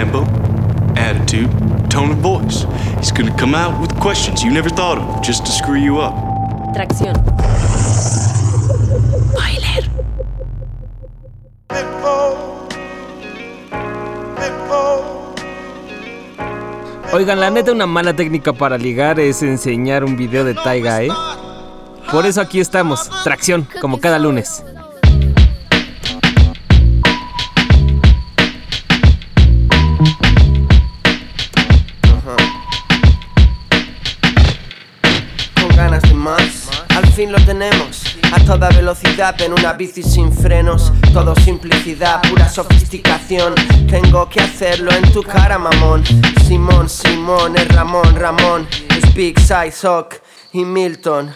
tempo, attitude, tone of voice. He's gonna come out with questions you never thought of just to screw you up. Tracción. Spoiler. Oigan, la neta, una mala técnica para ligar es enseñar un video de Taiga, ¿eh? Por eso aquí estamos, tracción, como cada lunes. Fin lo tenemos. A toda velocidad en una bici sin frenos. Todo simplicidad, pura sofisticación. Tengo que hacerlo en tu cara, mamón. Simón, Simón, es Ramón, Ramón. Big Size y Milton.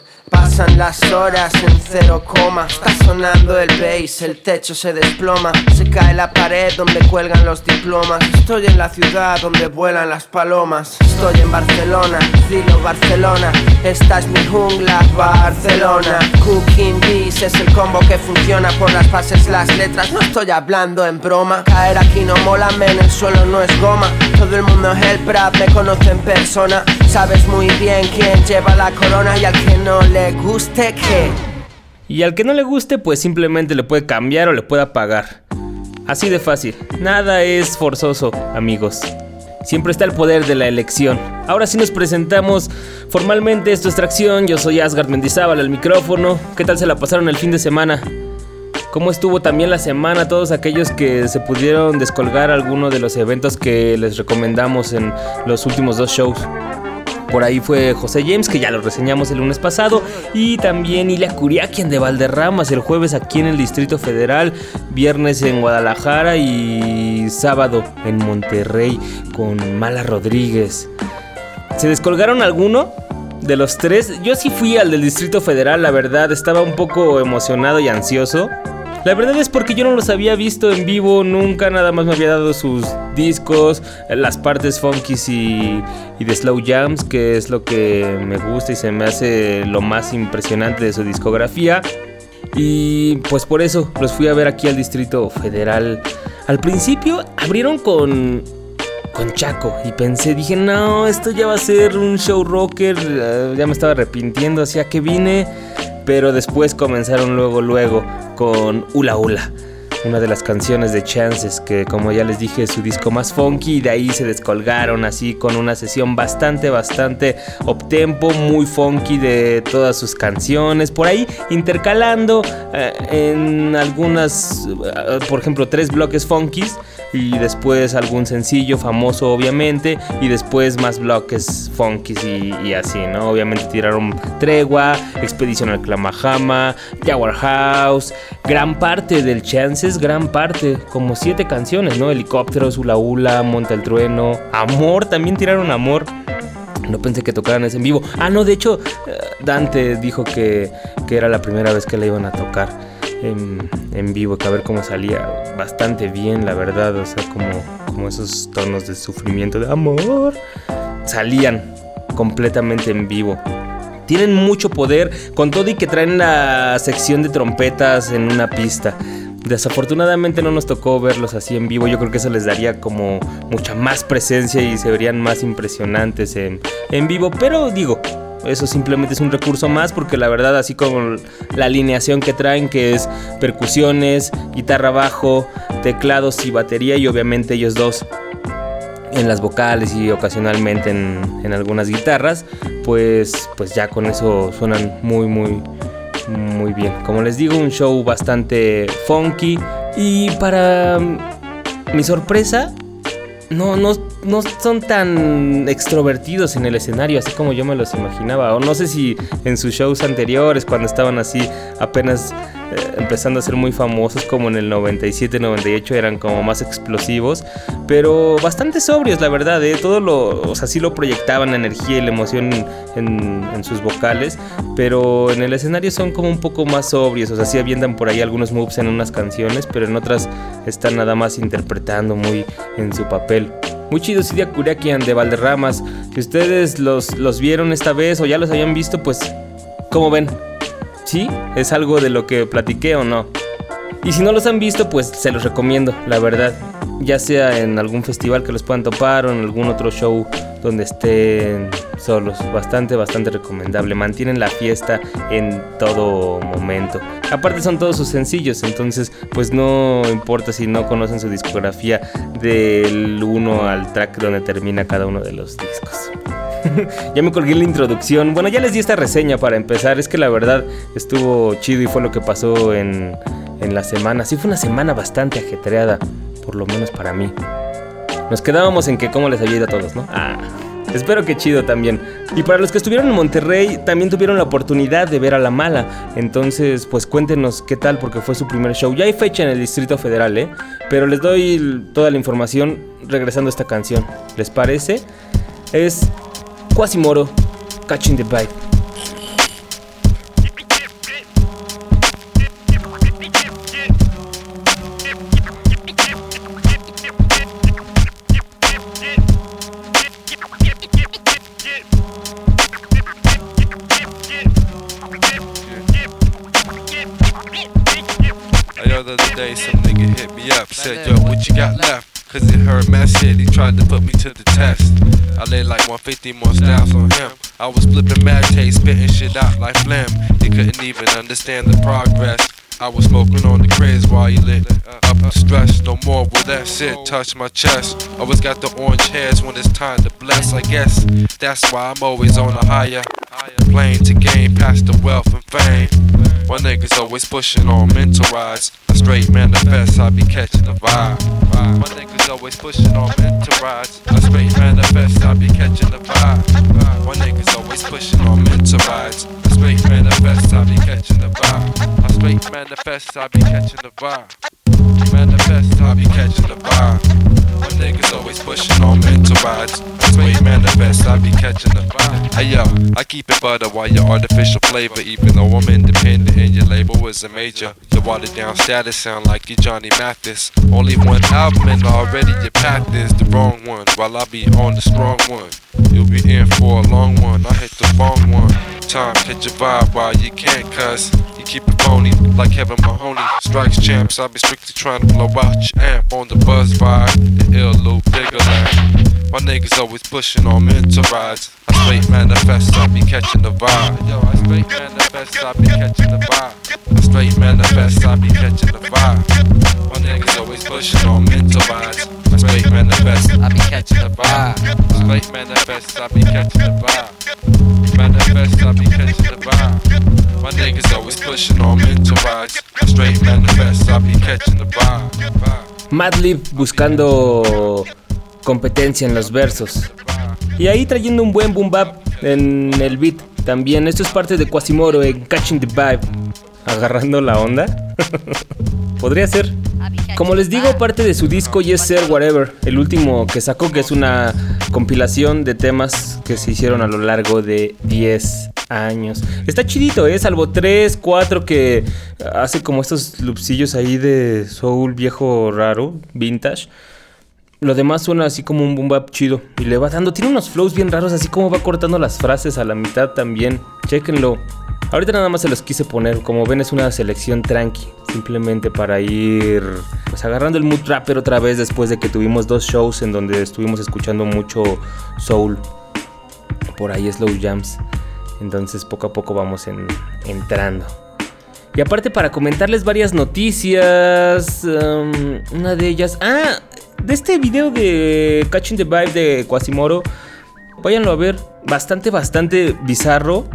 Pasan las horas en cero coma. Está sonando el bass, el techo se desploma. Se cae la pared donde cuelgan los diplomas. Estoy en la ciudad donde vuelan las palomas. Estoy en Barcelona, Filo Barcelona. Esta es mi jungla, Barcelona. Cooking Beats es el combo que funciona por las fases, las letras. No estoy hablando en broma. Caer aquí no mola, men, el suelo no es goma. Todo el mundo es el Prat, me conoce en persona. Sabes muy bien quién lleva la corona y al que no le guste que. Y al que no le guste, pues simplemente le puede cambiar o le puede apagar. Así de fácil. Nada es forzoso, amigos. Siempre está el poder de la elección. Ahora sí nos presentamos formalmente. Esto es Tracción. Yo soy Asgard Mendizábal al micrófono. ¿Qué tal se la pasaron el fin de semana? ¿Cómo estuvo también la semana? Todos aquellos que se pudieron descolgar alguno de los eventos que les recomendamos en los últimos dos shows. Por ahí fue José James, que ya lo reseñamos el lunes pasado. Y también Ilia Curiaquian de Valderramas, el jueves aquí en el Distrito Federal. Viernes en Guadalajara y sábado en Monterrey con Mala Rodríguez. ¿Se descolgaron alguno? De los tres, yo sí fui al del Distrito Federal, la verdad, estaba un poco emocionado y ansioso. La verdad es porque yo no los había visto en vivo nunca, nada más me había dado sus discos, las partes funkies y, y de slow jams, que es lo que me gusta y se me hace lo más impresionante de su discografía. Y pues por eso los fui a ver aquí al Distrito Federal. Al principio abrieron con con Chaco y pensé, dije, no, esto ya va a ser un show rocker, eh, ya me estaba arrepintiendo, hacia que vine, pero después comenzaron luego, luego con Ula Ula. Una de las canciones de Chances, que como ya les dije es su disco más funky, y de ahí se descolgaron así con una sesión bastante, bastante optempo, muy funky de todas sus canciones, por ahí intercalando eh, en algunas, eh, por ejemplo, tres bloques funkies y después algún sencillo famoso obviamente y después más bloques funkies y, y así, ¿no? Obviamente tiraron Tregua, Expedición al Clamajama, Jaguar House, gran parte del Chances, gran parte, como siete canciones, ¿no? Helicópteros, Ula Ula, Monta el Trueno, Amor, también tiraron Amor. No pensé que tocaran ese en vivo. Ah, no, de hecho, eh, Dante dijo que, que era la primera vez que la iban a tocar en, en, vivo, que a ver cómo salía bastante bien, la verdad, o sea, como, como esos tonos de sufrimiento, de amor, salían completamente en vivo. Tienen mucho poder, con todo y que traen la sección de trompetas en una pista. Desafortunadamente no nos tocó verlos así en vivo. Yo creo que eso les daría como mucha más presencia y se verían más impresionantes en, en vivo. Pero digo, eso simplemente es un recurso más porque la verdad así como la alineación que traen que es percusiones, guitarra bajo, teclados y batería y obviamente ellos dos en las vocales y ocasionalmente en, en algunas guitarras, pues, pues ya con eso suenan muy muy muy bien. Como les digo, un show bastante funky y para mi sorpresa no, no, no son tan extrovertidos en el escenario, así como yo me los imaginaba. O no sé si en sus shows anteriores, cuando estaban así apenas empezando a ser muy famosos, como en el 97, 98, eran como más explosivos. Pero bastante sobrios, la verdad, ¿eh? Todo lo, o sea, sí lo proyectaban la energía y la emoción en, en sus vocales. Pero en el escenario son como un poco más sobrios, o sea, sí avientan por ahí algunos moves en unas canciones, pero en otras están nada más interpretando muy en su papel. Muy chido Sidia Kuriakian de Valderramas. Si ustedes los, los vieron esta vez o ya los habían visto, pues, ¿cómo ven? ¿Sí? ¿Es algo de lo que platiqué o no? Y si no los han visto, pues se los recomiendo, la verdad. Ya sea en algún festival que los puedan topar o en algún otro show donde estén solos. Bastante, bastante recomendable. Mantienen la fiesta en todo momento. Aparte son todos sus sencillos, entonces pues no importa si no conocen su discografía del 1 al track donde termina cada uno de los discos. ya me colgué la introducción. Bueno, ya les di esta reseña para empezar. Es que la verdad estuvo chido y fue lo que pasó en, en la semana. Sí, fue una semana bastante ajetreada, por lo menos para mí. Nos quedábamos en que cómo les había ido a todos, ¿no? Ah. Espero que chido también. Y para los que estuvieron en Monterrey, también tuvieron la oportunidad de ver a La Mala. Entonces, pues cuéntenos qué tal, porque fue su primer show. Ya hay fecha en el Distrito Federal, ¿eh? Pero les doy toda la información regresando a esta canción. ¿Les parece? Es Quasimoro, Catching the Vibe. 150 more styles on him. I was flipping mad taste, spitting shit out like phlegm. He couldn't even understand the progress. I was smoking on the craze while he lit up the stress. No more will that shit touch my chest. Always got the orange hairs when it's time to bless. I guess that's why I'm always on a higher plane to gain past the wealth and fame. My niggas always pushing on mental rides. A straight manifest, I be catching the vibe. My niggas always pushing on mental rides. A straight manifest, I be catching the vibe. My niggas always pushing on mental rides. A straight manifest, I be catching the vibe. A straight manifest, I be catching the vibe. Manifest, I be catching the vibe. My niggas always pushing on mental rides. That's manifest, I be catching the vibe. Hey yo, I keep it butter while your artificial flavor. Even though I'm independent and your label is a major. Your watered down status sound like you Johnny Mathis. Only one album and already your path is the wrong one. While I be on the strong one. You'll be in for a long one. I hit the wrong one. Time, catch your vibe while you can't cuss. Phony like Kevin Mahoney. Strikes champs, I be strictly trying to blow out your amp on the buzz vibe. The ill loop bigger land. My niggas always pushing on mental rides. I straight manifest, I be catching the vibe. Yo, I straight manifest, I be catching the vibe. I straight manifest, I be catching the vibe. My niggas always pushing on mental rides. I straight manifest, I be catching the vibe. Straight manifest, I be catching the vibe. Manifest, I be catching the vibe. My niggas always pushing on mental rides. Straight manifest, I be catching the vibe. Madlib buscando competencia en los versos. Y ahí trayendo un buen boom bap en el beat también. Esto es parte de Quasimoro en Catching the Vibe. Agarrando la onda. Podría ser. Como les digo, parte de su disco Yes Sir Whatever, el último que sacó, que es una compilación de temas que se hicieron a lo largo de 10 años. Está chidito, ¿eh? Salvo 3, 4 que hace como estos loopsillos ahí de soul viejo raro, vintage. Lo demás suena así como un boom bap chido. Y le va dando. Tiene unos flows bien raros, así como va cortando las frases a la mitad también. Chequenlo. Ahorita nada más se los quise poner. Como ven, es una selección tranqui. Simplemente para ir pues agarrando el mood rapper otra vez después de que tuvimos dos shows en donde estuvimos escuchando mucho soul. Por ahí slow jams. Entonces poco a poco vamos en, entrando. Y aparte para comentarles varias noticias. Um, una de ellas. Ah, de este video de Catching the Vibe de Quasimoro. Váyanlo a ver. Bastante, bastante bizarro.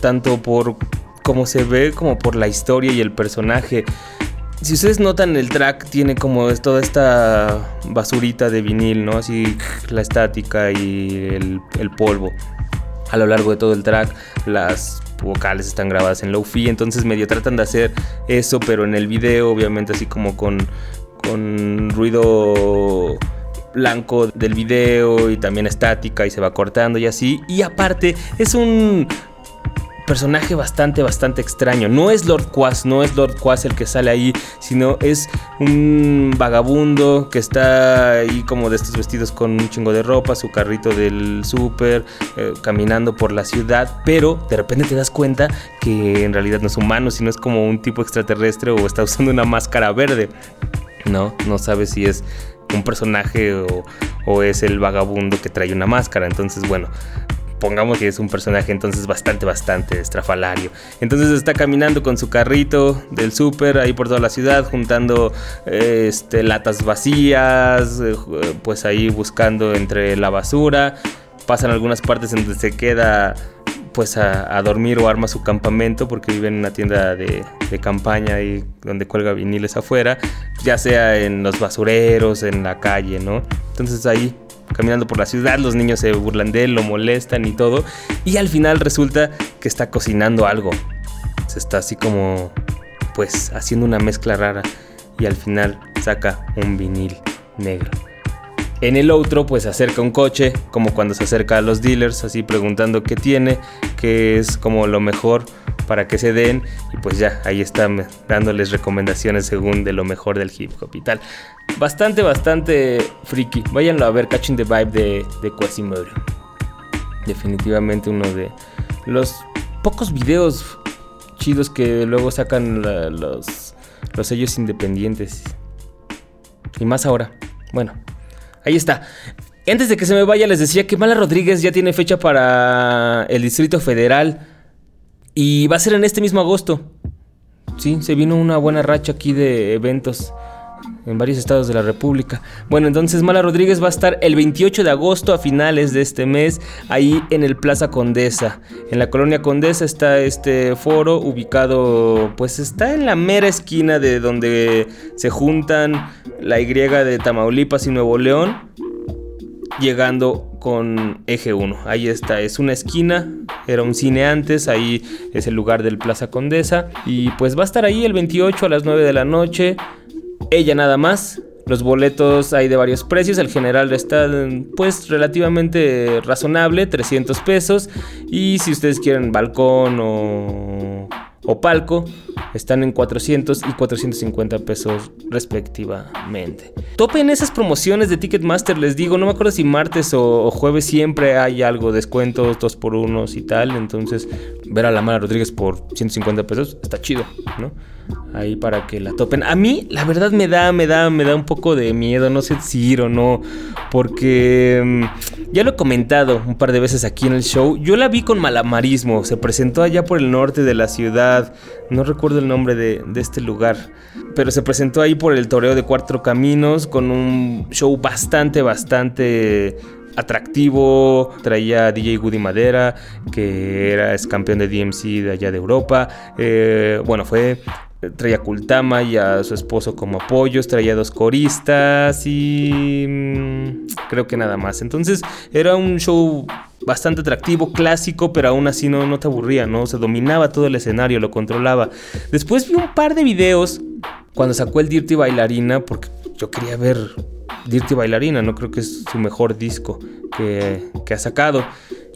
Tanto por cómo se ve como por la historia y el personaje. Si ustedes notan el track tiene como toda esta basurita de vinil, ¿no? Así la estática y el, el polvo. A lo largo de todo el track las vocales están grabadas en low-fi, entonces medio tratan de hacer eso, pero en el video obviamente así como con, con ruido blanco del video y también estática y se va cortando y así. Y aparte es un personaje bastante, bastante extraño. No es Lord Quas, no es Lord Quas el que sale ahí, sino es un vagabundo que está ahí como de estos vestidos con un chingo de ropa, su carrito del súper, eh, caminando por la ciudad, pero de repente te das cuenta que en realidad no es humano, sino es como un tipo extraterrestre o está usando una máscara verde. No, no sabes si es un personaje o, o es el vagabundo que trae una máscara. Entonces, bueno, pongamos que es un personaje entonces bastante, bastante estrafalario. Entonces está caminando con su carrito del súper ahí por toda la ciudad, juntando este, latas vacías, eh, pues ahí buscando entre la basura. Pasan algunas partes en donde se queda pues a, dormir o arma su campamento porque vive en una tienda de, campaña y donde cuelga viniles afuera, ya sea en los basureros, en la calle, ¿no? Entonces ahí caminando por la ciudad, los niños se burlan de él, lo molestan y todo. Y al final resulta que está cocinando algo. Se está así como, pues, haciendo una mezcla rara. Y al final saca un vinil negro. En el otro, pues acerca un coche, como cuando se acerca a los dealers, así preguntando qué tiene, qué es como lo mejor para que se den. Y pues ya, ahí están dándoles recomendaciones según de lo mejor del hip hop y tal. Bastante, bastante friki. Váyanlo a ver, Catching the Vibe de, de Quasimodo. Definitivamente uno de los pocos videos chidos que luego sacan los, los sellos independientes. Y más ahora. Bueno, Ahí está. Antes de que se me vaya, les decía que Mala Rodríguez ya tiene fecha para el Distrito Federal. Y va a ser en este mismo agosto. Sí, se vino una buena racha aquí de eventos en varios estados de la República. Bueno, entonces Mala Rodríguez va a estar el 28 de agosto a finales de este mes ahí en el Plaza Condesa. En la colonia Condesa está este foro ubicado, pues está en la mera esquina de donde se juntan la Y de Tamaulipas y Nuevo León llegando con eje 1. Ahí está, es una esquina, era un cine antes, ahí es el lugar del Plaza Condesa. Y pues va a estar ahí el 28 a las 9 de la noche ella nada más. Los boletos hay de varios precios, el general está pues relativamente razonable, 300 pesos. Y si ustedes quieren balcón o, o palco, están en 400 y 450 pesos respectivamente. Topen esas promociones de Ticketmaster, les digo, no me acuerdo si martes o, jueves siempre hay algo, descuentos, 2 por 1 y tal. Entonces, ver a la Mara Rodríguez por 150 pesos está chido, ¿no? ahí para que la topen. A mí, la verdad, me da, me da, me da un poco de miedo, no sé si ir o no, porque mm, ya lo he comentado un par de veces aquí en el show. Yo la vi con Malamarismo, se presentó allá por el norte de la ciudad, no recuerdo el nombre de, de este lugar, pero se presentó ahí por el Toreo de Cuatro Caminos con un show bastante, bastante atractivo, traía DJ Woody Madera, que era es campeón de DMC de allá de Europa. Eh, bueno, fue traía a Kultama y a su esposo como apoyos, traía dos coristas y mm, creo que nada más. Entonces era un show bastante atractivo, clásico, pero aún así no, no te aburría, ¿no? Se dominaba todo el escenario, lo controlaba. Después vi un par de videos cuando sacó el Dirty Bailarina, porque yo quería ver Dirty Bailarina, no creo que es su mejor disco que, que ha sacado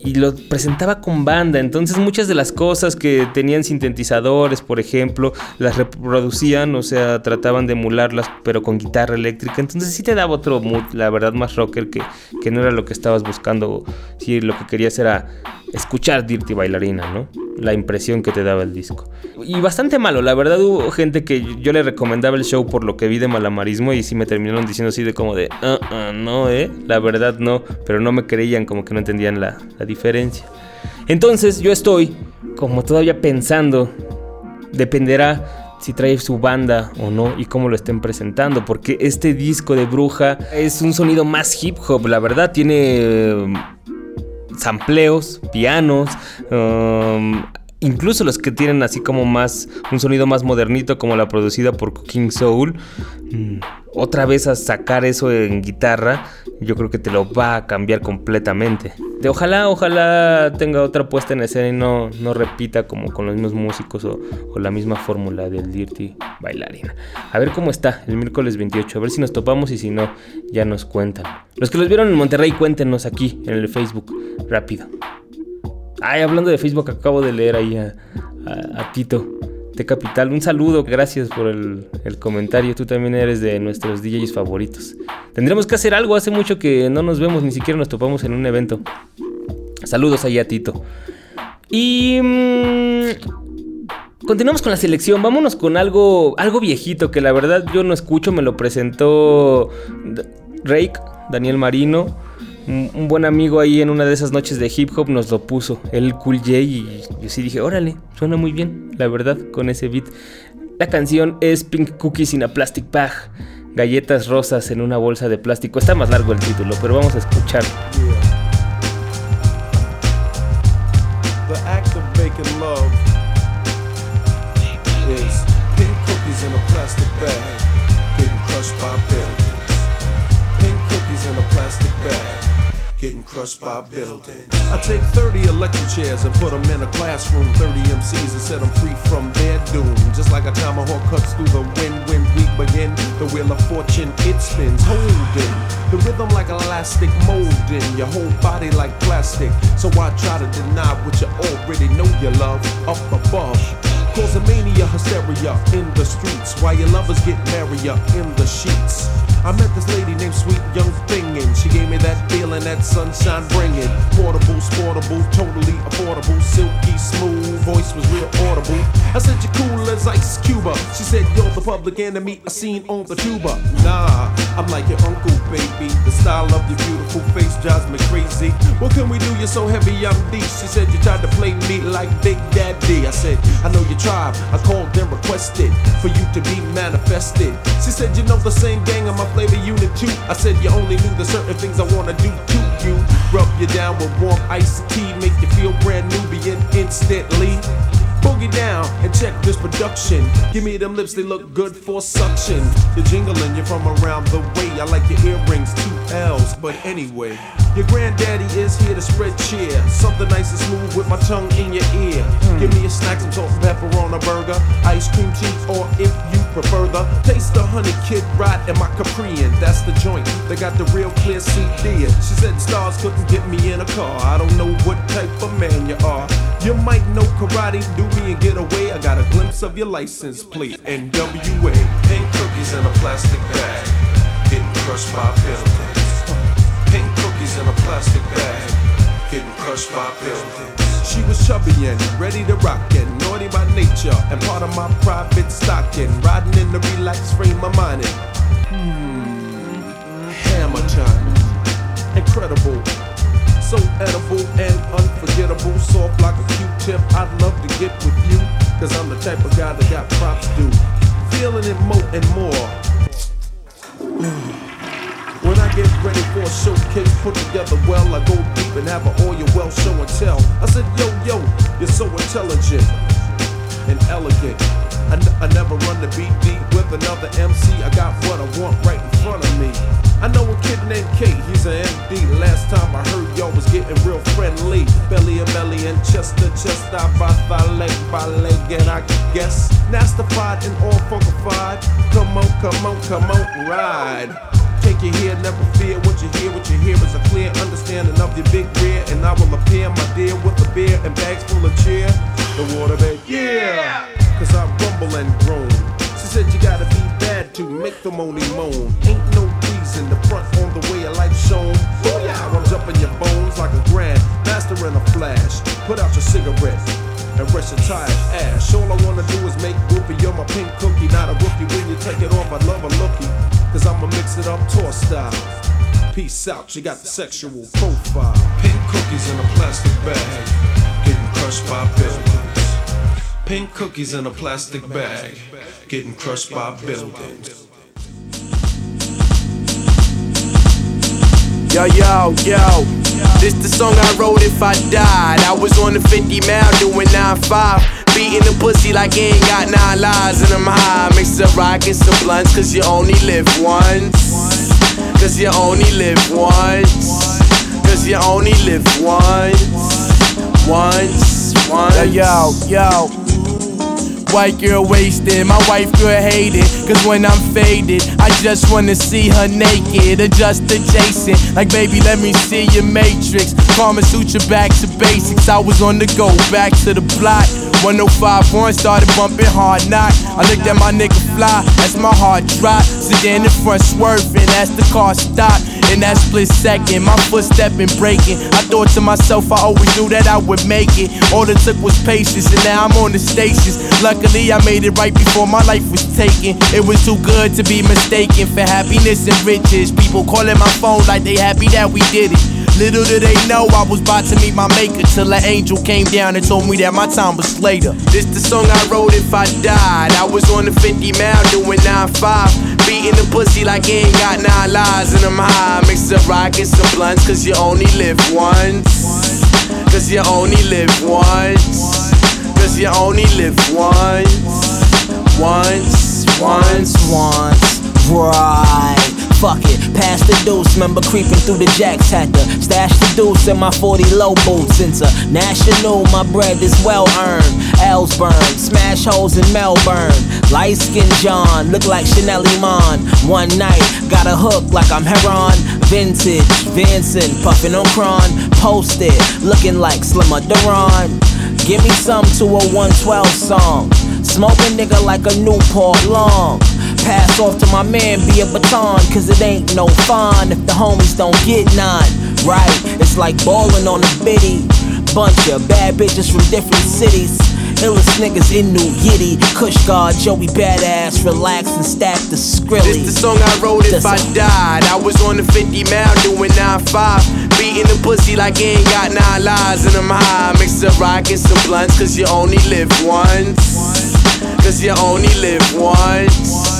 y lo presentaba con banda. Entonces muchas de las cosas que tenían sintetizadores, por ejemplo, las reproducían, o sea, trataban de emularlas, pero con guitarra eléctrica. Entonces sí te daba otro mood, la verdad, más rocker que, que no era lo que estabas buscando. Si lo que querías era escuchar Dirty Bailarina, ¿no? La impresión que te daba el disco. Y bastante malo, la verdad hubo gente que yo le recomendaba el show por lo que vi de malamarismo y sí me terminaron diciendo así de como de, uh, uh, no, eh, la verdad no, pero no me creían, como que no entendían la, la diferencia. Entonces yo estoy como todavía pensando, dependerá si trae su banda o no y cómo lo estén presentando, porque este disco de Bruja es un sonido más hip hop, la verdad, tiene sampleos, pianos, um, incluso los que tienen así como más un sonido más modernito como la producida por King Soul. Mm, otra vez a sacar eso en guitarra, yo creo que te lo va a cambiar completamente. De ojalá, ojalá tenga otra puesta en escena y no, no repita como con los mismos músicos o, o la misma fórmula del Dirty Bailarina. A ver cómo está el miércoles 28, a ver si nos topamos y si no, ya nos cuentan. Los que los vieron en Monterrey, cuéntenos aquí en el Facebook, rápido. Ay, hablando de Facebook, acabo de leer ahí a, Tito de Capital. Un saludo, gracias por el, comentario. Tú también eres de nuestros DJs favoritos. Tendremos que hacer algo, hace mucho que no nos vemos, ni siquiera nos topamos en un evento. Saludos ahí a Tito. Y... Mmm, Continuamos con la selección, vámonos con algo, algo viejito que la verdad yo no escucho, me lo presentó Rake, Daniel Marino, un, buen amigo ahí en una de esas noches de hip hop nos lo puso, el Cool J y yo sí dije, órale, suena muy bien, la verdad, con ese beat. La canción es Pink Cookies in a Plastic Bag, galletas rosas en una bolsa de plástico, está más largo el título, pero vamos a escuchar. Getting crushed by. I take 30 electric chairs and put them in a classroom. 30 MCs and set them free from their doom. Just like a tomahawk cuts through the wind when we begin. The wheel of fortune, it spins, holding the rhythm like elastic, molding your whole body like plastic. So I try to deny what you already know you love up above. Cause a mania hysteria in the streets while your lovers get merrier in the sheets. I met this lady named Sweet Young Thing, and she gave me that feeling that sunshine bringing. Portable, sportable, totally affordable, silky smooth, voice was real audible. I said you're cool as Ice Cuba. She said you're the public enemy I seen on the tuba. Nah, I'm like your uncle, baby. The style of your beautiful face drives me crazy. What can we do? You're so heavy, I'm deep. She said you tried to play me like Big Daddy. I said I know your tribe. I called and requested for you to be manifested. She said you know the same gang of my flavor unit too. I said you only knew the certain things I wanna do to you. Rub you down with warm iced tea, make you feel brand new, begin instantly. Down and check this production. Give me them lips, they look good for suction. You're jingling, you're from around the way. I like your earrings, two L's, but anyway. Your granddaddy is here to spread cheer. Something nice and smooth with my tongue in your ear. Give me a snack, some salt and pepper on a burger. Ice cream cheese, or if you prefer the taste the honey kid ride in my Caprian. That's the joint. They got the real clear CD. She said stars couldn't get me in a car. I don't know what type of man you are. You might know karate, do me and get away. I got a glimpse of your license plate. NWA. Pink cookies in a plastic bag. Getting crushed by buildings. Pink cookies in a plastic bag, getting crushed by buildings. She was chubby and ready to rock and naughty by nature and part of my private stocking. Riding in the relaxed frame of mind. Hmm, hammer time, incredible. So edible and unforgettable, soft like a Q-tip. I'd love to get with you, cause I'm the type of guy that got props due. Feeling it more and more. When I get ready for a showcase put together well, I go deep and have an all your well show and tell. I said, yo, yo, you're so intelligent and elegant. I, n- I never run the beat deep with another MC. I got what I want right in front of me. I know a kid named Kate, he's an MD. Last time I heard y'all was getting real friendly. Belly and belly and chest to chest, I by thigh, leg by leg, and I guess nastified and all funkified. Come on, come on, come on, ride take you here, never fear what you hear. What you hear is a clear understanding of your big rear. And I will appear, my dear, with a beer and bags full of cheer. The water, babe, yeah. Cause I rumble and groan. She said you gotta be bad to make the money moan. Ain't no reason to front on the way of life shown. Oh yeah, I'm jumping your bones like a grand master in a flash. Put out your cigarette and rest your tired ass. All I wanna do is make whoopee. You're my pink cookie, not a rookie. When you take it off, I love a lookie. Cause I'ma mix it up tour style. Peace out, you got the sexual profile. Pink cookies in a plastic bag, getting crushed by buildings. Pink cookies in a plastic bag, getting crushed by buildings. Yo, yo, yo. This the song I wrote if I died. I was on the 50 mile doing 9-5. Beating the pussy like he ain't got nine lives and I'm high. Mix the rock and blunts, cause you only live once. Cause you only live once. Cause you only live once. Once, once. Yo, yo, yo. White girl wasted, my wife girl hated. Cause when I'm faded, I just wanna see her naked. Adjust adjacent, like baby, let me see your matrix. Karma Sutra back to basics. I was on the go, back to the plot. 1051 started bumping hard knock. I looked at my nigga fly as my heart dropped. Sedan in front swerving as the car stopped. In that split second, my footstep been breaking. I thought to myself, I always knew that I would make it. All it took was patience, and now I'm on the stations. Luckily, I made it right before my life was taken. It was too good to be mistaken for happiness and riches. People calling my phone like they happy that we did it. Little did they know I was about to meet my maker till an angel came down and told me that my time was later. This the song I wrote if I died. I was on the 50 mile doing 9-5. Beating the pussy like he ain't got nine lives and I'm high. Mix up rockets and blunts cause you only live once. Cause you only live once. Cause you only live once. Once, once, once, right. Fuck it, pass the deuce. Remember creeping through the jacks, had to stash the deuce in my 40 low boots. International, my bread is well earned. L's burn, smash holes in Melbourne. Light skin John, look like Chanel Iman. One night, got a hook like I'm Heron. Vintage, Vincent, puffing on Cron. Posted, looking like Slimmer Duran. Give me some to a 112 song. Smoke a nigga like a Newport long. Pass off to my man, be a baton, cause it ain't no fun if the homies don't get none. Right, it's like ballin' on a biddy. Bunch of bad bitches from different cities. Illest niggas in New Yiddy. Kush God, Joey Badass, relax and stack the skrilly. This the song I wrote if I died. I was on the 50 mile doing 9-5. Beating the pussy like he ain't got nine lives and I'm high. Mix up rockets and blunts cause you only live once. Cause you only live once.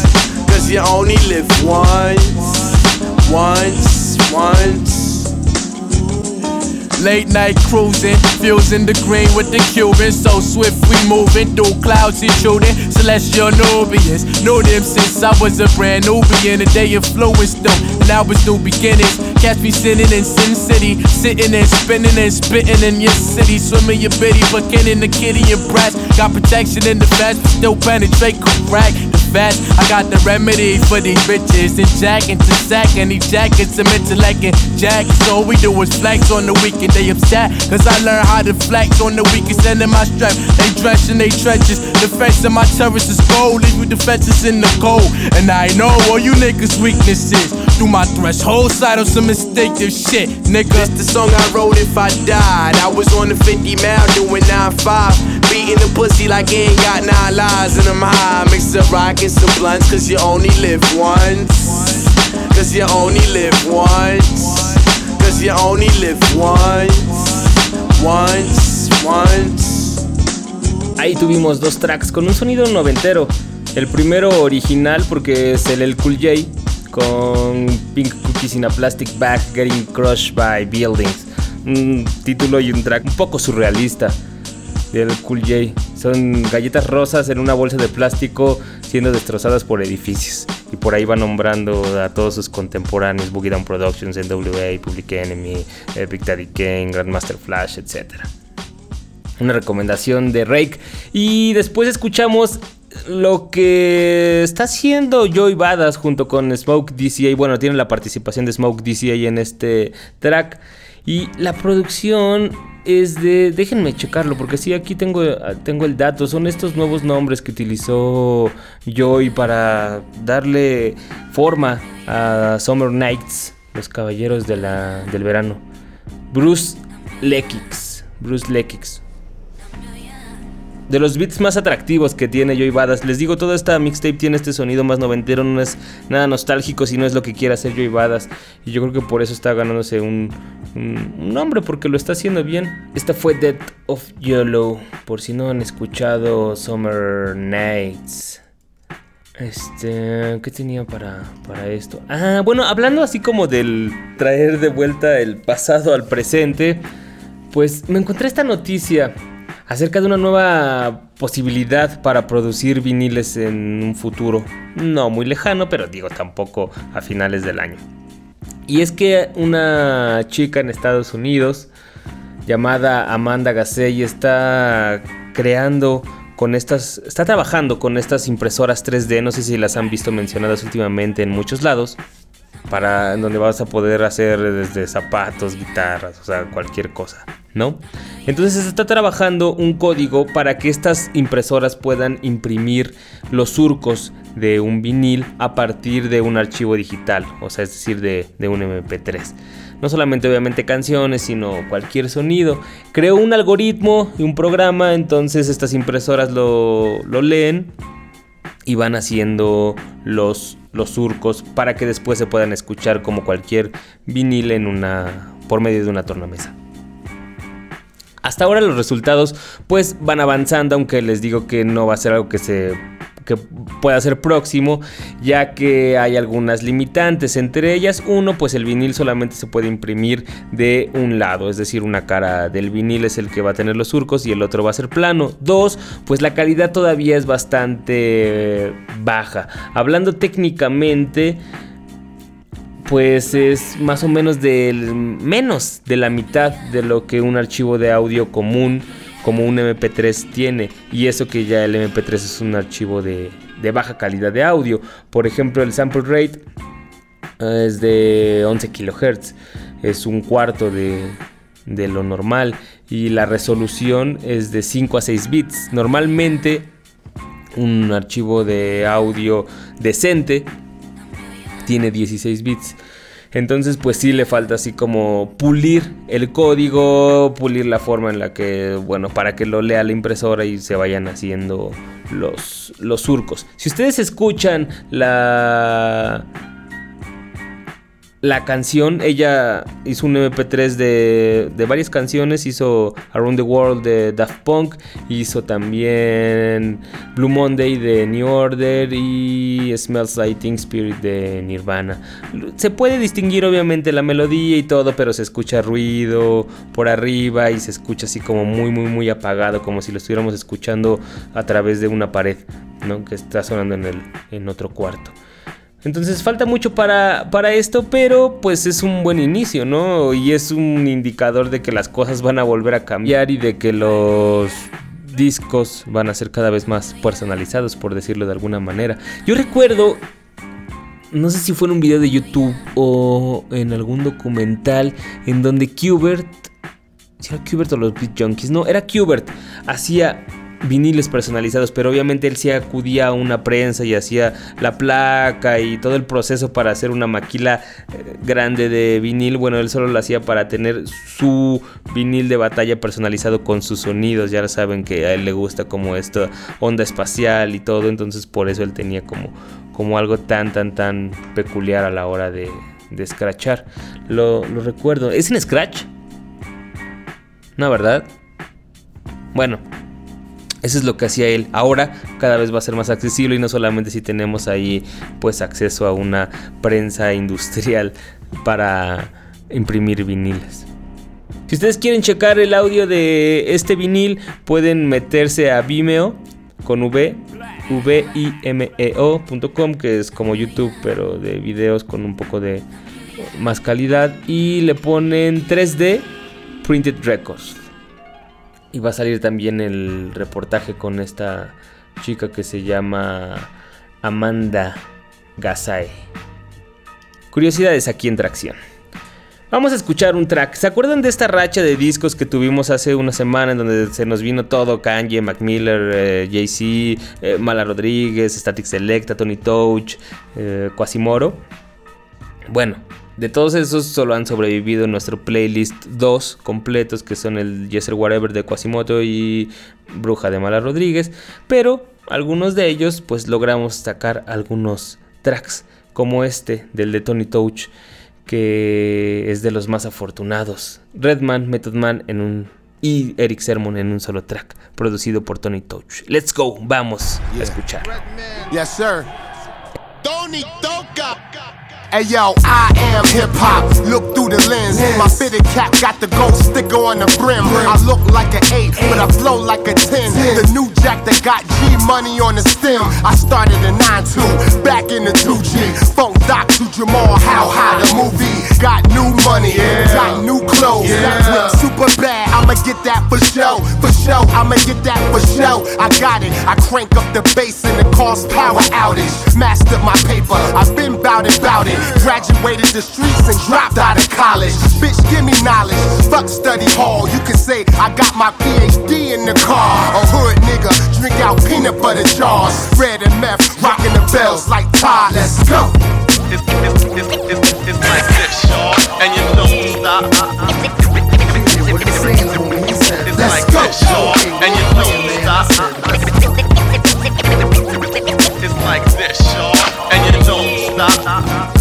Cause you only live once. Once, once. Late night cruising, in the green with the Cubans. So swift we moving through clouds intruding. Celestial Nubians. Knew them since I was a brand. A day influenced them, and I was new beginnings. Catch me sitting in Sin City, sitting and spinning and spitting in your city. Swimming your bitty, in the kitty and brass. Got protection in the vest, still penetrate crack. I got the remedy for these bitches. And jack into sack, and these jackets, some intellect and jack. So all we do is flex on the weekend they upset. Cause I learned how to flex on the weekend. end of my strength. They dress in they trenches. The face of my terrace is gold. Leave you defenses in the cold. And I know all you niggas' weaknesses. Through my threshold side of some instinctive shit, nigga. This the song I wrote if I died. I was on the 50 mile doing 9-5. Ahí tuvimos dos tracks con un sonido noventero. El primero original porque es el El Cool J con Pink Cookies in a Plastic Bag Getting Crushed by Buildings. Un título y un track un poco surrealista del Cool J. Son galletas rosas en una bolsa de plástico siendo destrozadas por edificios. Y por ahí va nombrando a todos sus contemporáneos, Boogie Down Productions, NWA, Public Enemy, Big Daddy Kane, Grandmaster Flash, etc. Una recomendación de Rake. Y después escuchamos lo que está haciendo Joey Badass junto con Smoke DCA. Bueno, tiene la participación de Smoke DCA en este track. Y la producción es de. Déjenme checarlo, porque sí, aquí tengo, tengo el dato. Son estos nuevos nombres que utilizó Joy para darle forma a Summer Nights, los caballeros de la, del verano. Bruce Lekix. Bruce Lekix de los beats más atractivos que tiene Joy Badass. Les digo, toda esta mixtape tiene este sonido más noventero, no es nada nostálgico, sino es lo que quiere hacer Joy Badass. Y yo creo que por eso está ganándose un, nombre, porque lo está haciendo bien. Esta fue Death of Yellow, por si no han escuchado Summer Nights. Este, ¿qué tenía para, para esto? Ah, bueno, hablando así como del traer de vuelta el pasado al presente, pues me encontré esta noticia acerca de una nueva posibilidad para producir viniles en un futuro no muy lejano, pero digo tampoco a finales del año. Y es que una chica en Estados Unidos llamada Amanda Gassey está creando con estas, está trabajando con estas impresoras 3D, no sé si las han visto mencionadas últimamente en muchos lados, para donde vas a poder hacer desde zapatos, guitarras, o sea, cualquier cosa, ¿no? Entonces se está trabajando un código para que estas impresoras puedan imprimir los surcos de un vinil a partir de un archivo digital, o sea, es decir, de, un MP3 no solamente obviamente canciones, sino cualquier sonido. Creó un algoritmo y un programa, entonces estas impresoras lo, lo leen y van haciendo los, los surcos para que después se puedan escuchar como cualquier vinil en una, por medio de una tornamesa. Hasta ahora los resultados pues van avanzando, aunque les digo que no va a ser algo que se que pueda ser próximo, ya que hay algunas limitantes, entre ellas uno, pues el vinil solamente se puede imprimir de un lado, es decir, una cara del vinil es el que va a tener los surcos y el otro va a ser plano. Dos, pues la calidad todavía es bastante baja. Hablando técnicamente, pues es más o menos del menos de la mitad de lo que un archivo de audio común como un MP3 tiene. Y eso que ya el MP3 es un archivo de, baja calidad de audio. Por ejemplo, el sample rate eh, es de 11 kHz. Es un cuarto de, de lo normal. Y la resolución es de 5 a 6 bits. Normalmente un archivo de audio decente tiene 16 bits. Entonces, pues sí le falta así como pulir el código, pulir la forma en la que, bueno, para que lo lea la impresora y se vayan haciendo los, los surcos. Si ustedes escuchan la la canción, ella hizo un MP3 de, de, varias canciones, hizo Around the World de Daft Punk, hizo también Blue Monday de New Order y Smells Like Teen Spirit de Nirvana. Se puede distinguir obviamente la melodía y todo, pero se escucha ruido por arriba y se escucha así como muy muy muy apagado, como si lo estuviéramos escuchando a través de una pared, ¿no? que está sonando en, el, en otro cuarto. Entonces falta mucho para, para, esto, pero pues es un buen inicio, ¿no? Y es un indicador de que las cosas van a volver a cambiar y de que los discos van a ser cada vez más personalizados, por decirlo de alguna manera. Yo recuerdo, no sé si fue en un video de YouTube o en algún documental, en donde Qbert, si era Qbert o los Beat Junkies, no, era Qbert, hacía viniles personalizados, pero obviamente él sí acudía a una prensa y hacía la placa y todo el proceso para hacer una maquila eh, grande de vinil. Bueno, él solo lo hacía para tener su vinil de batalla personalizado con sus sonidos. Ya saben que a él le gusta como esta onda espacial y todo, entonces por eso él tenía como, como algo tan, tan, tan peculiar a la hora de, de scratchar. Lo, lo recuerdo. ¿Es en Scratch? No, ¿verdad? Bueno, eso es lo que hacía él. Ahora cada vez va a ser más accesible y no solamente si tenemos ahí pues acceso a una prensa industrial para imprimir viniles. Si ustedes quieren checar el audio de este vinil, pueden meterse a Vimeo con V, vimeo.com, que es como YouTube, pero de videos con un poco de más calidad. Y le ponen 3D Printed Records. Y va a salir también el reportaje con esta chica que se llama Amanda Gasay. Curiosidades aquí en Tracción. Vamos a escuchar un track. ¿Se acuerdan de esta racha de discos que tuvimos hace una semana en donde se nos vino todo? Kanye, Mac Miller, eh, Jay-Z, eh, Mala Rodríguez, Static Selecta, Tony Touch, eh, Quasimoro. Bueno, de todos esos solo han sobrevivido en nuestro playlist dos completos que son el Yeser Whatever de Quasimoto y Bruja de Mala Rodríguez, pero algunos de ellos pues logramos sacar algunos tracks como este del de Tony Touch que es de los más afortunados. Redman, Method Man en un y Eric Sermon en un solo track producido por Tony Touch. Let's go, vamos a escuchar. Yes sir. Tony Toca. Hey yo, I am hip hop. Look through the lens. My fitted cap got the gold sticker on the brim. I look like an eight, but I flow like a ten. The new jack that got G money on the stem. I started a 9-2, back in the 2G. Funk Doc to Jamal, how high the movie. Got new money, got new clothes. Went super bad, I'ma get that for show. For show, I'ma get that for show. I got it. I crank up the bass and it cause power outage. Mastered my paper, I've been bout it, bout it. Graduated the streets and dropped out of college. Bitch, give me knowledge. Fuck study hall. You can say I got my PhD in the car. A hood nigga, drink out peanut butter jars. Red and meth, rocking the bells like Todd. Let's go. It's, it's, it's, it's, it's like this, y'all. And you don't uh, uh, uh. stop. It's like this, y'all. And you don't stop. It's like this, y'all. And you don't stop.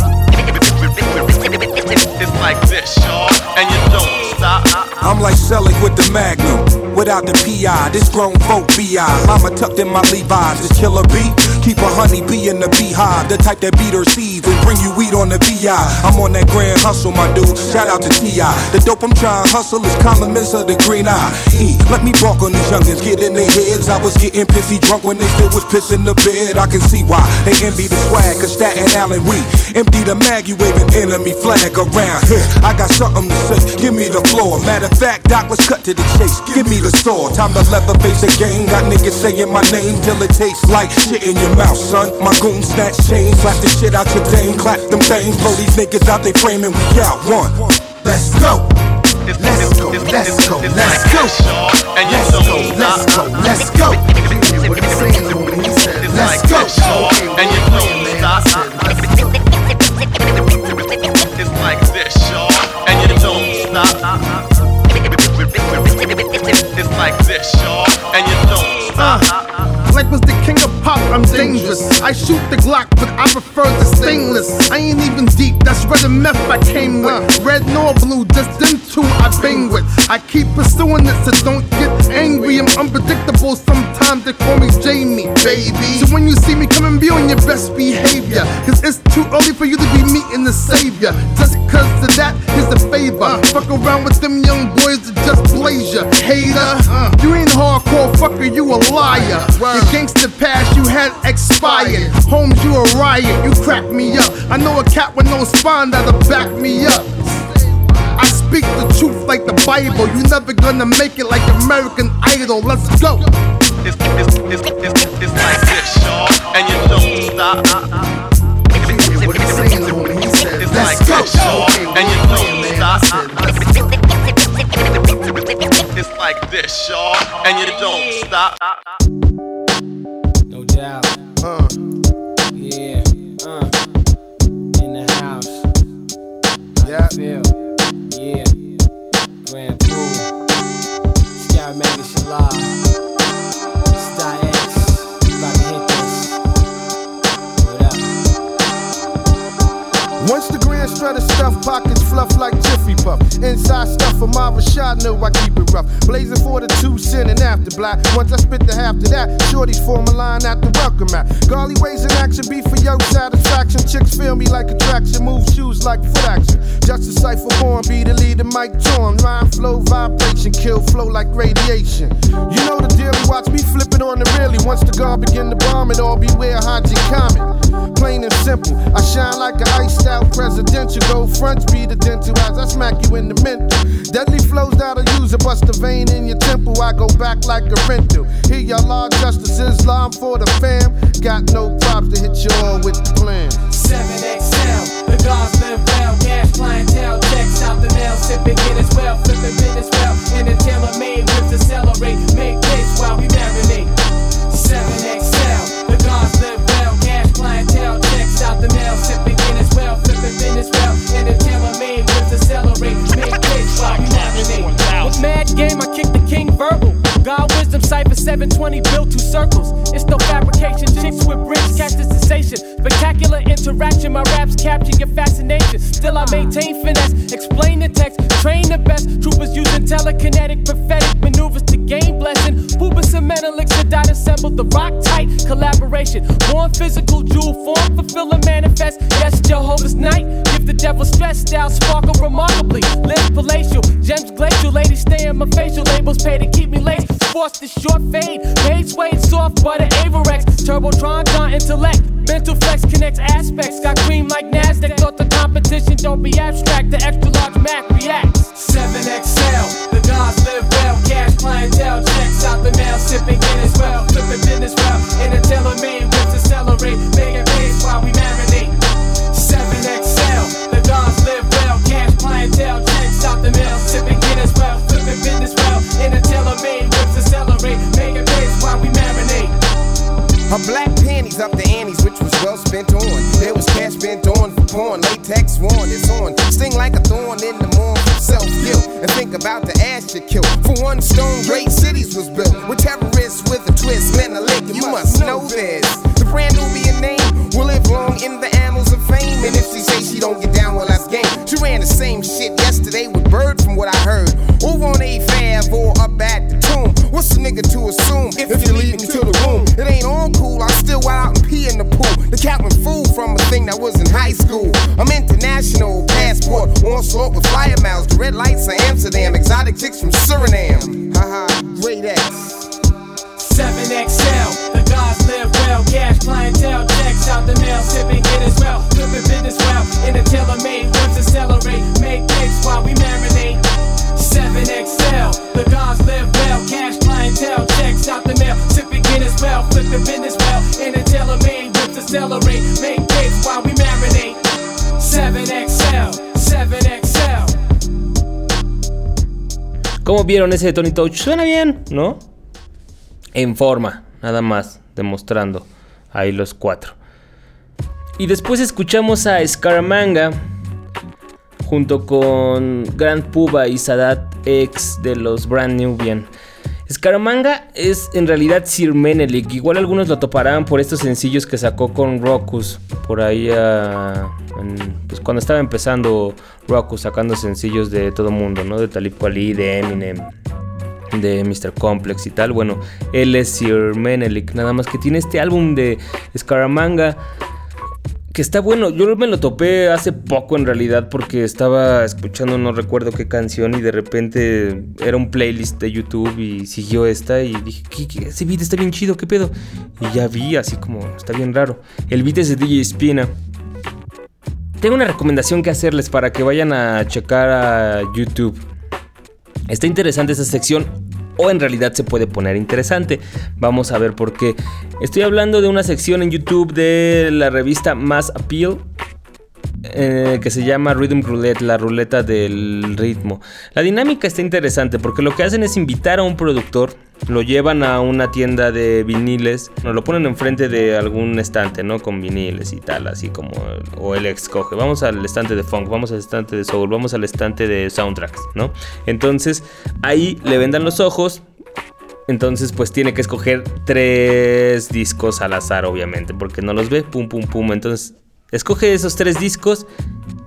With the Magnum, without the PI. This grown folk BI. Mama tucked in my Levi's. This killer bee, keep a honey bee in the beehive. The type that beat her seeds and bring you weed on the VI. I'm on that grand hustle, my dude. Shout out to Ti. The dope I'm trying hustle is compliments of the green eye. E, let me walk on these youngins, get in their heads. I was getting pissy drunk when they still was pissing the bed. I can see why they envy the swag, cause and Allen we empty the mag, you waving enemy flag around here. I got something to say, give me the floor. Matter of fact, Doc, let's cut to the chase. Give me the sword. Time to leather face game. Got niggas saying my name till it tastes like shit in your mouth, son. My goon snatch chains, slap the shit out your dame, clap them things, blow these niggas out they frame and we out one. Let's go. Let's go, let's go, let's go. this, y'all. And you Let's go, let's go, let's go. Let's go. And you don't stop. I'm dangerous. I shoot the Glock, but I prefer the stainless. I ain't even deep, that's red and meth I came with. Red nor blue, just them two I bang with. I keep pursuing it, so don't get angry. I'm unpredictable, sometimes they call me Jamie, baby. So when you see me coming, be on your best behavior. Cause it's too early for you to be meeting the savior. Just cause of that, here's a favor. Uh. Fuck around with them young boys that just blaze ya. Hater, you ain't hardcore, fucker, you a liar. Your gangster past you had expired. Holmes, you a riot, you crack me up. I know a cat with no spine that'll back me up. I speak the truth like the Bible. You never gonna make it like American Idol. Let's go. It's, it's, it's, it's, it's like this, y'all. And you don't stop. It's like Let's go. this, y'all. And you don't stop. It's like this, y'all. And you don't stop. No doubt. Uh, Yeah. Uh. In the house. Yeah. feel? Yeah. Grand Pool. Sky Mega Shala. Star X. About to hit this. What up? Once the grand strut of stuff, pockets fluff like Jiffy Puff. Inside stuff for my Rashad, know I keep it rough. Blazing for the two cent and after black. Once I spit the half to that, shorties form a line at the welcome mat. Garly ways in action, be for your satisfaction. Chicks feel me like attraction, move shoes like foot action. Just a cipher born, be the leader, Mike Torn. Rhyme flow, vibration, kill flow like radiation. You know the deal, watch me flipping on the really. Once the guard begin to bomb it, all beware Haji Comet. Plain and simple, I shine like an iced out presidential. Go front, be the dental as I smack you in the Deadly flows that'll use a bust a vein in your temple. I go back like a rental. Here y'all are justice Islam for the fam. Got no props to hit you all with the plan. 7XL, the gods live well, cash clientele, checks out the mail, sipping in as well, flipping business well, in a tailor made whips accelerate, make this while we marinate. 7XL, the gods live well, cash clientele, checks out the mail, sipping in as well, flipping business well, in a tailor made whips accelerate, marinate. With mad game, I kick the king verbal. God wisdom, cipher 720 built two circles. It's no fabrication, chicks with bricks catch the sensation. Spectacular interaction, my raps capture your fascination. Still, I maintain finesse, explain the text, train the best. Troopers using telekinetic, prophetic maneuvers to gain blessing. Pubis and Menelik, Sadat assemble the rock tight collaboration. Born physical, jewel form, fulfill and manifest. Yes, Jehovah's night. Give the devil stressed out, sparkle remarkably. Live palatial, gems glacial. Ladies stay in my facial labels, pay to keep me laced. Force the short fade, page weight soft butter Avarex. Turbotron, John intellect. Mental flex connects aspects. Got cream like NASDAQ. Thought the competition don't be abstract. The extra large Mac reacts. 7XL, the gods live well. Cash clientele checks out the mail. Sipping in as well. Flipping business well. In a tailor made, let's accelerate. Making page while we marinate. In the morn for self guilt. And think about the ass you killed. For one stone, great ¿Cómo vieron ese de Tony Touch? Suena bien, ¿no? En forma, nada más, demostrando ahí los cuatro. Y después escuchamos a Scaramanga junto con Grand Puba y Sadat X de los Brand Nubian. Scaramanga es en realidad Sir Menelik. Igual algunos lo toparán por estos sencillos que sacó con Rokus. Por ahí, ah, pues cuando estaba empezando Rokus sacando sencillos de todo mundo, ¿no? De Talib Kweli, de Eminem, de Mr. Complex y tal. Bueno, él es Sir Menelik. Nada más que tiene este álbum de Scaramanga que está bueno. Yo me lo topé hace poco en realidad porque estaba escuchando no recuerdo qué canción y de repente era un playlist de YouTube y siguió esta y dije, ¿qué, qué? ese beat está bien chido, ¿qué pedo? Y ya vi así como, está bien raro. El beat es de DJ Spina. Tengo una recomendación que hacerles para que vayan a checar a YouTube. Está interesante esa sección o en realidad se puede poner interesante. Vamos a ver por qué. Estoy hablando de una sección en YouTube de la revista Mass Appeal. Eh, que se llama Rhythm Roulette, la ruleta del ritmo. La dinámica está interesante porque lo que hacen es invitar a un productor, lo llevan a una tienda de viniles, lo ponen enfrente de algún estante, ¿no? Con viniles y tal, así como, o él escoge, vamos al estante de funk, vamos al estante de soul, vamos al estante de soundtracks, ¿no? Entonces ahí le vendan los ojos, entonces, pues tiene que escoger tres discos al azar, obviamente, porque no los ve, pum, pum, pum. Entonces, escoge esos tres discos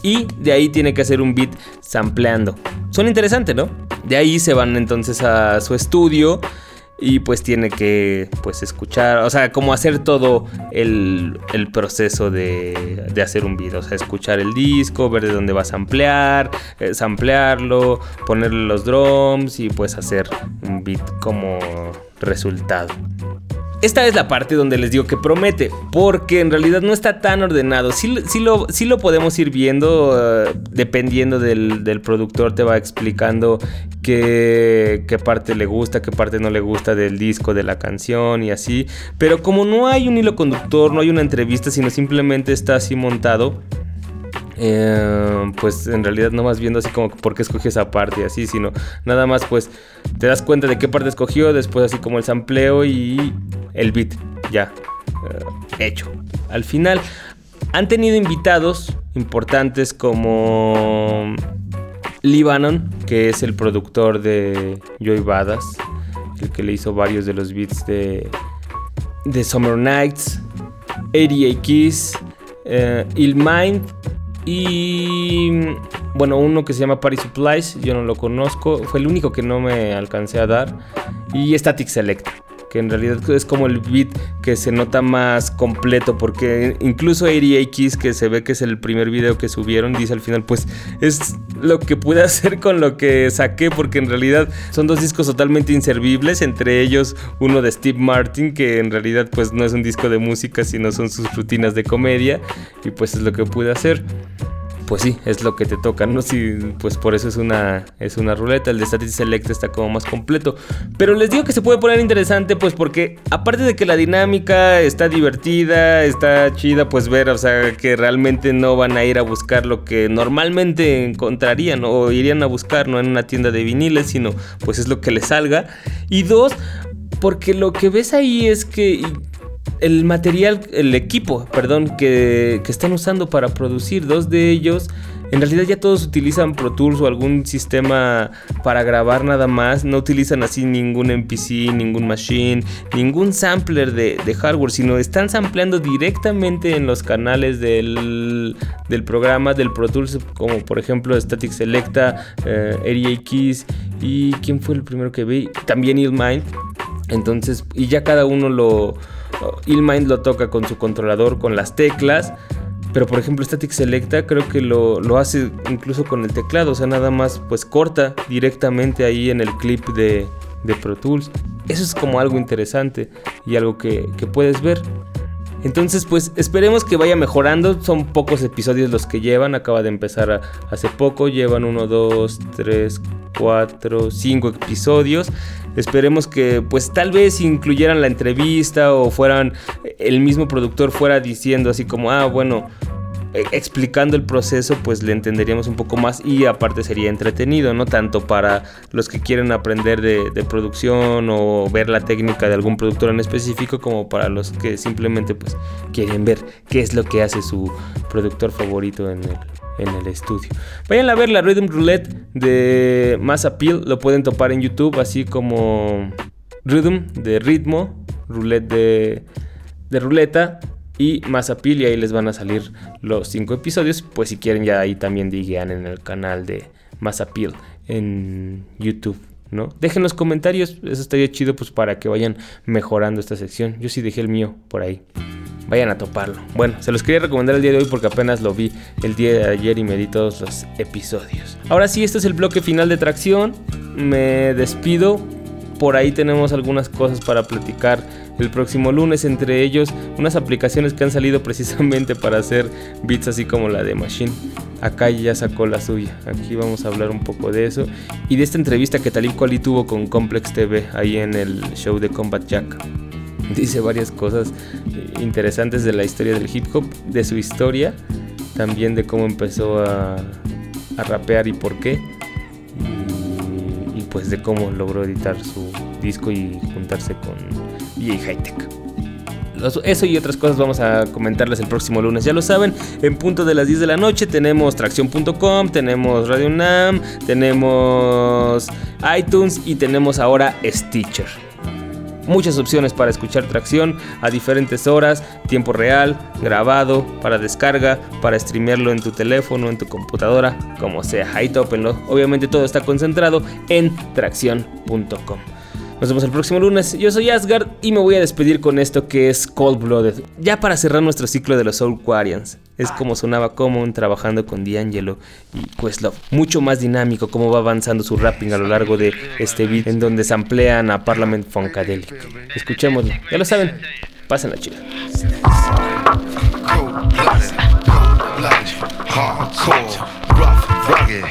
y de ahí tiene que hacer un beat sampleando. Suena interesante, ¿no? De ahí se van entonces a su estudio y pues tiene que pues escuchar, o sea, como hacer todo el, proceso de, hacer un beat, o sea, escuchar el disco, ver de dónde va a samplear, eh, samplearlo, ponerle los drums y pues hacer un beat como resultado. Esta es la parte donde les digo que promete, porque en realidad no está tan ordenado. Sí, sí lo, sí lo podemos ir viendo, eh, dependiendo del, del productor, te va explicando qué, qué parte le gusta, qué parte no le gusta del disco, de la canción y así. Pero como no hay un hilo conductor, no hay una entrevista, sino simplemente está así montado, eh, pues en realidad no vas viendo así como por qué escogió esa parte y así, sino nada más pues te das cuenta de qué parte escogió, después así como el sampleo y el beat, ya, eh, hecho. Al final han tenido invitados importantes como Lee Bannon, que es el productor de Joy Badass, el que le hizo varios de los beats de, de Summer Nights, 88 Keys, eh, Il Mind y bueno, uno que se llama Paris Supplies, yo no lo conozco, fue el único que no me alcancé a dar. Y Static Select, que en realidad es como el beat que se nota más completo, porque incluso 88 Keys, que se ve que es el primer video que subieron, dice al final, pues es lo que pude hacer con lo que saqué, porque en realidad son dos discos totalmente inservibles, entre ellos uno de Steve Martin, que en realidad pues no es un disco de música, sino son sus rutinas de comedia, y pues es lo que pude hacer pues sí, es lo que te toca, ¿no? Sí, pues por eso es una, es una ruleta. El de Static Select está como más completo. Pero les digo que se puede poner interesante, pues porque aparte de que la dinámica está divertida, está chida, pues ver, o sea, que realmente no van a ir a buscar lo que normalmente encontrarían o irían a buscar, no en una tienda de viniles, sino pues es lo que les salga. Y dos, porque lo que ves ahí es que el material, el equipo, perdón, que, que están usando para producir. Dos de ellos en realidad ya todos utilizan Pro Tools o algún sistema para grabar nada más. No utilizan así ningún MPC, ningún machine, ningún sampler de, hardware, sino están sampleando directamente en los canales del, del programa del Pro Tools, como por ejemplo Static Selecta, eh, Keys y ¿quién fue el primero que vi? También Illmind. Entonces, y ya cada uno lo... Illmind lo toca con su controlador, con las teclas. Pero por ejemplo Static Selecta creo que lo, lo, hace incluso con el teclado, o sea, nada más pues corta directamente ahí en el clip de, de Pro Tools. Eso es como algo interesante y algo que, que puedes ver. Entonces, pues esperemos que vaya mejorando. Son pocos episodios los que llevan. Acaba de empezar hace poco. Llevan 1, 2, 3, 4, 5 episodios. Esperemos que pues tal vez incluyeran la entrevista o fueran el mismo productor fuera diciendo así como, ah, bueno, explicando el proceso pues le entenderíamos un poco más y aparte sería entretenido, ¿no? Tanto para los que quieren aprender de, de, producción o ver la técnica de algún productor en específico como para los que simplemente pues quieren ver qué es lo que hace su productor favorito en el, en el estudio. Vayan a ver la Rhythm Roulette de Mass Appeal, lo pueden topar en YouTube, así como Rhythm de ritmo, Roulette de, de ruleta y Mass Appeal, y ahí les van a salir los cinco episodios. Pues si quieren, ya ahí también digan en el canal de Mass Appeal en YouTube. ¿No? Dejen los comentarios, eso estaría chido pues para que vayan mejorando esta sección. Yo sí dejé el mío por ahí vayan a toparlo. Bueno, se los quería recomendar el día de hoy porque apenas lo vi el día de ayer y me di todos los episodios. Ahora sí, este es el bloque final de tracción. Me despido. Por ahí tenemos algunas cosas para platicar el próximo lunes, entre ellos unas aplicaciones que han salido precisamente para hacer beats así como la de Machine. Acá ya sacó la suya. Aquí vamos a hablar un poco de eso y de esta entrevista que Talib Kweli tuvo con Complex TV ahí en el show de Combat Jack dice varias cosas interesantes de la historia del hip hop, de su historia, también de cómo empezó a, rapear y por qué, y, pues de cómo logró editar su disco y juntarse con DJ Hightech. Eso y otras cosas vamos a comentarles el próximo lunes. Ya lo saben, en punto de las 10 de la noche tenemos tracción.com, tenemos Radio Nam, tenemos iTunes y tenemos ahora Stitcher muchas opciones para escuchar tracción a diferentes horas, tiempo real, grabado, para descarga, para streamearlo en tu teléfono, en tu computadora, como sea. Ahí tópenlo. Obviamente todo está concentrado en tracción.com. Nos vemos el próximo lunes. Yo soy Asgard y me voy a despedir con esto que es Cold Blooded. Ya para cerrar nuestro ciclo de los Soul Quarians. Es como sonaba Common trabajando con D'Angelo y Questlove. Mucho más dinámico como va avanzando su rapping a lo largo de este beat en donde se amplían a Parliament Funkadelic. Escuchémoslo. Ya lo saben. Pásenla chida. rugged,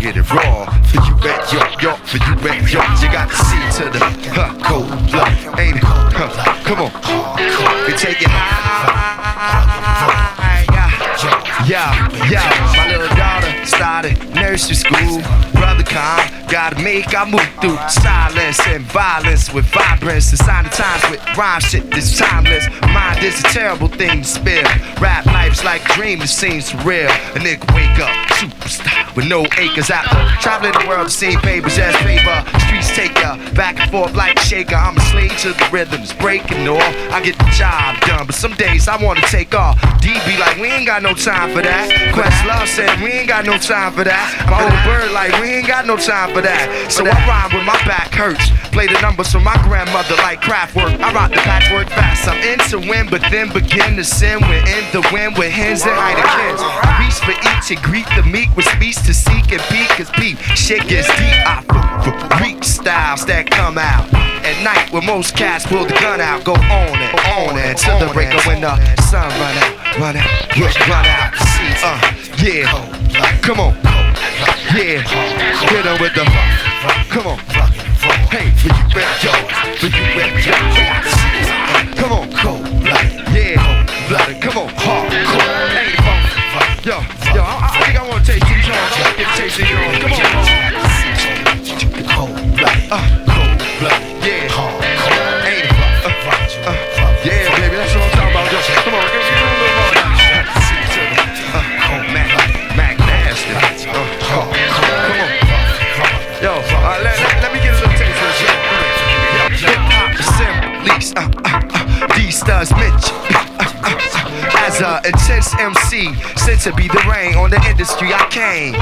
rugged it raw. For you at York, York, for you at York, you got to see to the huh, cold blood, ain't it? Huh, come on, we take it high. Yeah, yeah, my little daughter started nursery school. Brother calm, gotta make I move through silence and violence with vibrance. The sign of times with rhyme shit that's timeless. Mind is a terrible thing to spill. Rap life's like dream that seems real. A nigga wake up, superstar with no acres out there. Traveling the world to see papers as paper. Streets take ya back and forth like shaker. I'm a slave to the rhythms, breaking off. I get the job done, but some days I wanna take off. DB like, we ain't got no time for that. Quest Love said, we ain't got no time for that. My old bird like, we ain't got no time for that. So I rhyme with my back hurts. Play the numbers from my grandmother like craft work. I rock the patchwork fast. I'm into win, but then begin to sin. We're in the wind with hens and Heinekens. kids. reach for each and greet the meek with speech to seek and peek as peep. Shit gets deep. I reach styles that come out. At night when most cats pull the gun out, go on it, on it till the break of when the sun run out, run out, run out. Uh, yeah, come on, yeah, hit 'em with the, come on, hey, for you rap yours, for you rap yours. Come on, cold blooded, yeah, blooded, come on, hardcore, hey, funk, yo, yo, I, I think I wanna taste these songs, I wanna get a taste of yours, come on, cold blooded, uh, cold blooded, yeah, D ah, ah, ah. studs Mitch. As a intense MC, sent to be the rain on the industry I came.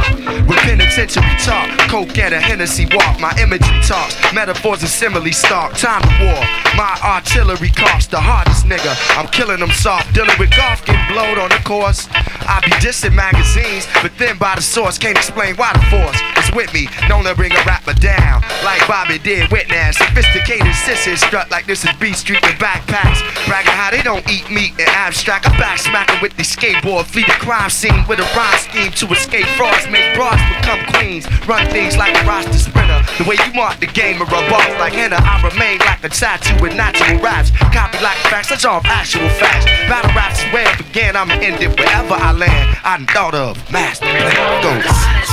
With penitentiary talk, coke and a Hennessy walk. My imagery talks, metaphors and similes stalk. Time to war. My artillery costs the hardest nigga. I'm killing them soft, dealing with golf, getting blowed on the course. I be dissing magazines, but then by the source, can't explain why the force with me. Known to bring a rapper down, like Bobby did Whitney. Sophisticated sisters strut like this is B Street with backpacks. Bragging how they don't eat meat and abstract. I back smacking with the skateboard, flee the crime scene with a rhyme scheme to escape frauds. Make broads become queens, run things like a roster sprinter. The way you mark the game or rub off like henna, I remain like a tattoo with natural raps. Copy like facts, that's all actual facts. Battle raps where it began, I'ma end it wherever I land. I thought of master plan goes.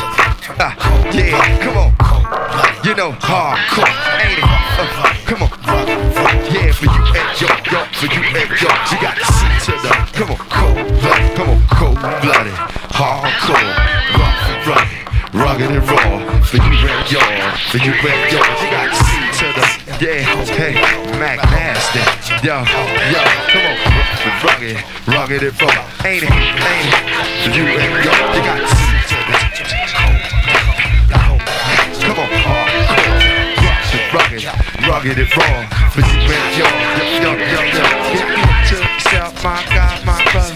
Yeah, come on. You know, hardcore, ain't it? Uh, come on. Yeah, for you and yo, yo, for you and yo, you got to see to the. Come on, cold blooded, come on, cold blooded, hardcore, rough, rugged, rugged and raw. For you and yo, for you and yo, you got to see to the. Yeah, hey, Mac Nasty, yo, yo, come on, rugged, rugged and raw, ain't it? Ain't it? For you and yo, you got to see rough and rugged, rugged and raw. For you and yo, yo, yo, yo, yo. Get to yourself, my God, my brother.